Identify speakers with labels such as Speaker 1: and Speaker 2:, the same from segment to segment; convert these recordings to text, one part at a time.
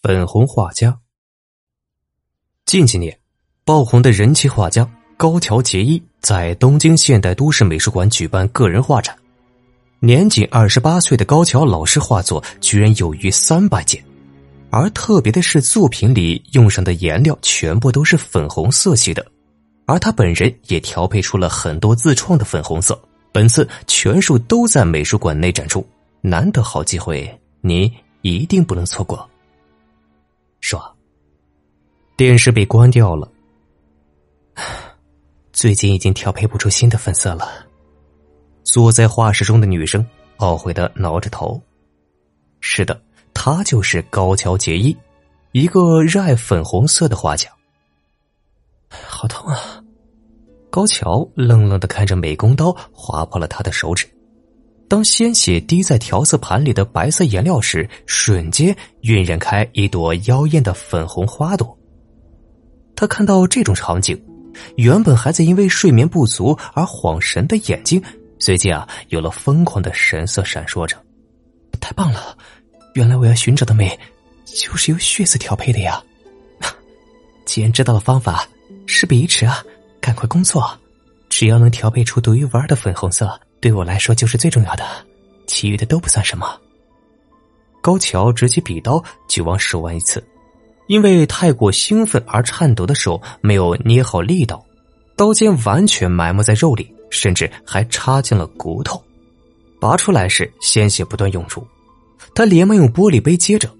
Speaker 1: 粉红画家。近几年，爆红的人气画家高桥结衣在东京现代都市美术馆举办个人画展。年仅二十八岁的高桥老师画作居然有逾三百件，而特别的是，作品里用上的颜料全部都是粉红色系的，而他本人也调配出了很多自创的粉红色。本次全数都在美术馆内展出，难得好机会，你一定不能错过。电视被关掉了，最近已经调配不出新的粉色了。坐在画室中的女生懊悔的挠着头。是的，她就是高桥结衣，一个热爱粉红色的画家。好痛啊！高桥愣愣的看着美工刀划破了他的手指。当鲜血滴在调色盘里的白色颜料时，瞬间晕染开一朵妖艳的粉红花朵。他看到这种场景，原本还在因为睡眠不足而恍神的眼睛，随即啊有了疯狂的神色闪烁着。太棒了！原来我要寻找的美，就是由血色调配的呀！既然知道了方法，事不宜迟啊，赶快工作。只要能调配出独一无二的粉红色。对我来说就是最重要的，其余的都不算什么。高桥执起笔刀就往手腕一刺，因为太过兴奋而颤抖的手没有捏好力道，刀尖完全埋没在肉里，甚至还插进了骨头。拔出来时，鲜血不断涌出，他连忙用玻璃杯接着，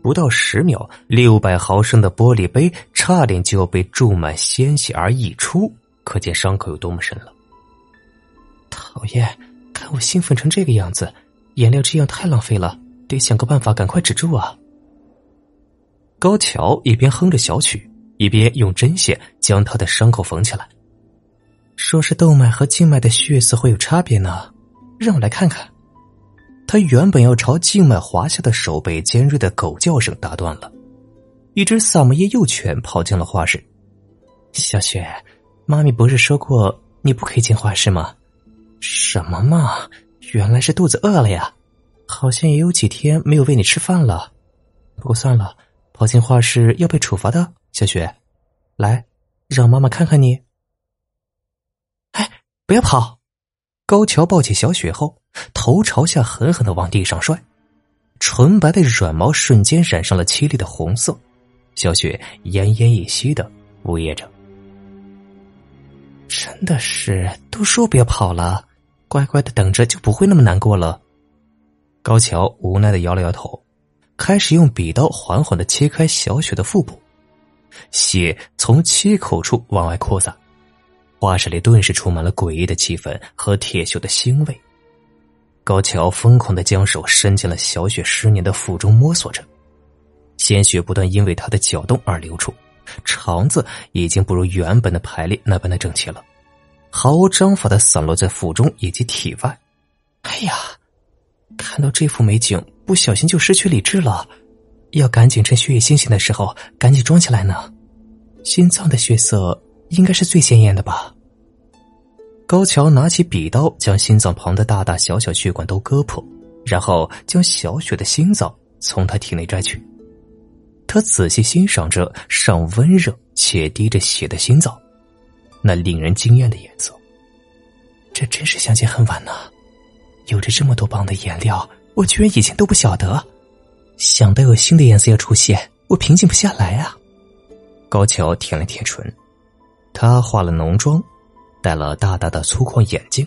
Speaker 1: 不到十秒，六百毫升的玻璃杯差点就要被注满鲜血而溢出，可见伤口有多么深了。讨厌，看我兴奋成这个样子，颜料这样太浪费了，得想个办法赶快止住啊！高桥一边哼着小曲，一边用针线将他的伤口缝起来。说是动脉和静脉的血色会有差别呢，让我来看看。他原本要朝静脉滑下的手被尖锐的狗叫声打断了，一只萨摩耶幼犬跑进了画室。小雪，妈咪不是说过你不可以进画室吗？什么嘛！原来是肚子饿了呀，好像也有几天没有喂你吃饭了。不过算了，跑进画室要被处罚的。小雪，来，让妈妈看看你。哎，不要跑！高桥抱起小雪后，头朝下狠狠的往地上摔，纯白的软毛瞬间染上了凄厉的红色。小雪奄奄一息的呜咽着。真的是，都说别跑了。乖乖的等着，就不会那么难过了。高桥无奈的摇了摇头，开始用笔刀缓缓的切开小雪的腹部，血从切口处往外扩散，画室里顿时充满了诡异的气氛和铁锈的腥味。高桥疯狂的将手伸进了小雪湿黏的腹中摸索着，鲜血不断因为他的搅动而流出，肠子已经不如原本的排列那般的整齐了。毫无章法的散落在腹中以及体外。哎呀，看到这幅美景，不小心就失去理智了。要赶紧趁血液清醒的时候赶紧装起来呢。心脏的血色应该是最鲜艳的吧？高桥拿起笔刀，将心脏旁的大大小小血管都割破，然后将小雪的心脏从他体内摘取。他仔细欣赏着尚温热且滴着血的心脏。那令人惊艳的颜色，这真是相见恨晚呐！有着这么多棒的颜料，我居然以前都不晓得。想到有新的颜色要出现，我平静不下来啊！高桥舔了舔唇，他化了浓妆，戴了大大的粗框眼镜。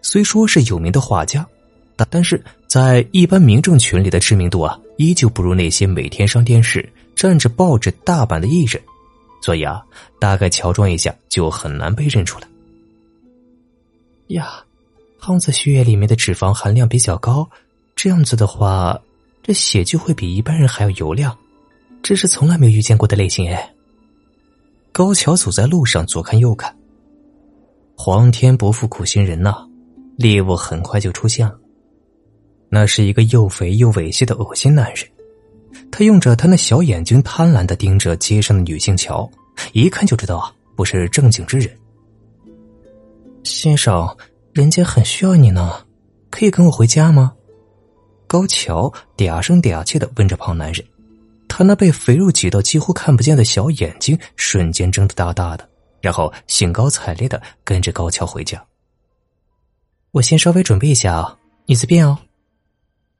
Speaker 1: 虽说是有名的画家，但但是在一般民众群里的知名度啊，依旧不如那些每天上电视、占着报纸大版的艺人。所以啊，大概乔装一下就很难被认出来。呀，胖子血液里面的脂肪含量比较高，这样子的话，这血就会比一般人还要油亮，这是从来没有遇见过的类型哎。高桥走在路上，左看右看，皇天不负苦心人呐，猎物很快就出现了。那是一个又肥又猥亵的恶心男人。他用着他那小眼睛贪婪的盯着街上的女性瞧，一看就知道啊，不是正经之人。先生，人家很需要你呢，可以跟我回家吗？高桥嗲声嗲气的问着胖男人，他那被肥肉挤到几乎看不见的小眼睛瞬间睁得大大的，然后兴高采烈的跟着高桥回家。我先稍微准备一下啊，你随便哦。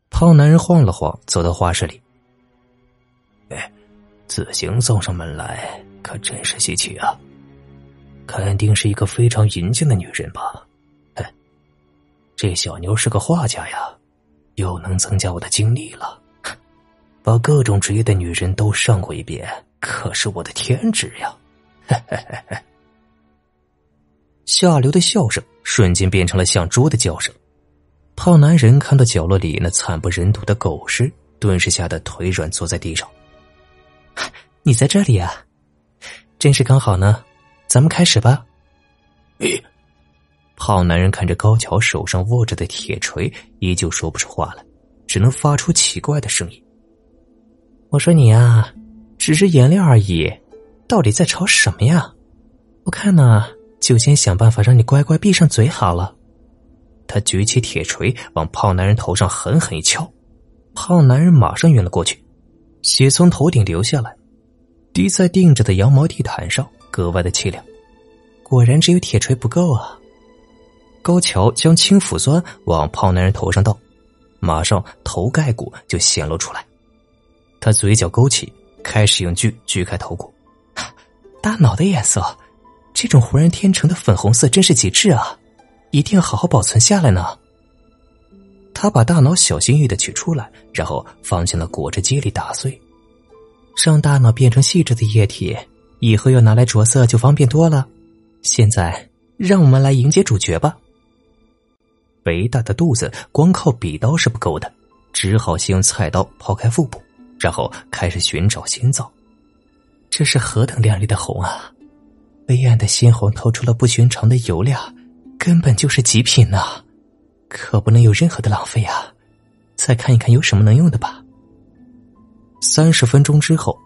Speaker 1: 胖男人晃了晃，走到画室里。
Speaker 2: 哎，自行送上门来，可真是稀奇啊！肯定是一个非常淫贱的女人吧？哎，这小妞是个画家呀，又能增加我的精力了。把各种职业的女人都上过一遍，可是我的天职呀！嘿嘿嘿。
Speaker 1: 下流的笑声瞬间变成了像猪的叫声。胖男人看到角落里那惨不忍睹的狗尸，顿时吓得腿软，坐在地上。你在这里啊，真是刚好呢，咱们开始吧。
Speaker 2: 咦，
Speaker 1: 胖男人看着高桥手上握着的铁锤，依旧说不出话来，只能发出奇怪的声音。我说你啊，只是颜料而已，到底在吵什么呀？我看呢。就先想办法让你乖乖闭上嘴好了。他举起铁锤往胖男人头上狠狠一敲，胖男人马上晕了过去，血从头顶流下来，滴在钉着的羊毛地毯上，格外的凄凉。果然只有铁锤不够啊！高桥将清腐酸往胖男人头上倒，马上头盖骨就显露出来。他嘴角勾起，开始用锯锯开头骨，大脑的颜色。这种浑然天成的粉红色真是极致啊！一定要好好保存下来呢。他把大脑小心翼翼的取出来，然后放进了果汁机里打碎，让大脑变成细致的液体，以后要拿来着色就方便多了。现在，让我们来迎接主角吧。肥大的肚子光靠笔刀是不够的，只好先用菜刀剖开腹部，然后开始寻找心脏。这是何等亮丽的红啊！微暗的鲜红透出了不寻常的油亮，根本就是极品呐！可不能有任何的浪费啊！再看一看有什么能用的吧。三十分钟之后，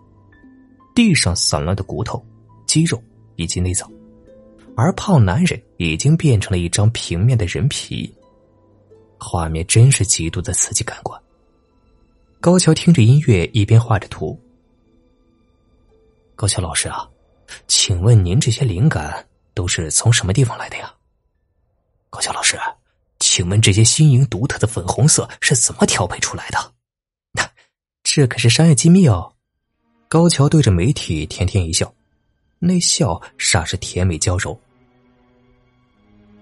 Speaker 1: 地上散乱的骨头、肌肉以及内脏，而胖男人已经变成了一张平面的人皮。画面真是极度的刺激感官。高桥听着音乐，一边画着图。高桥老师啊。请问您这些灵感都是从什么地方来的呀？
Speaker 2: 高桥老师，请问这些新颖独特的粉红色是怎么调配出来的？
Speaker 1: 这可是商业机密哦。高桥对着媒体甜甜一笑，那笑煞是甜美娇柔。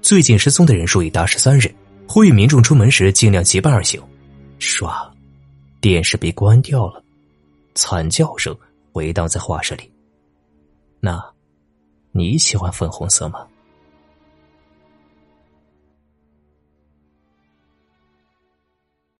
Speaker 1: 最近失踪的人数已达十三人，呼吁民众出门时尽量结伴而行。唰，电视被关掉了，惨叫声回荡在画室里。那，你喜欢粉红色吗？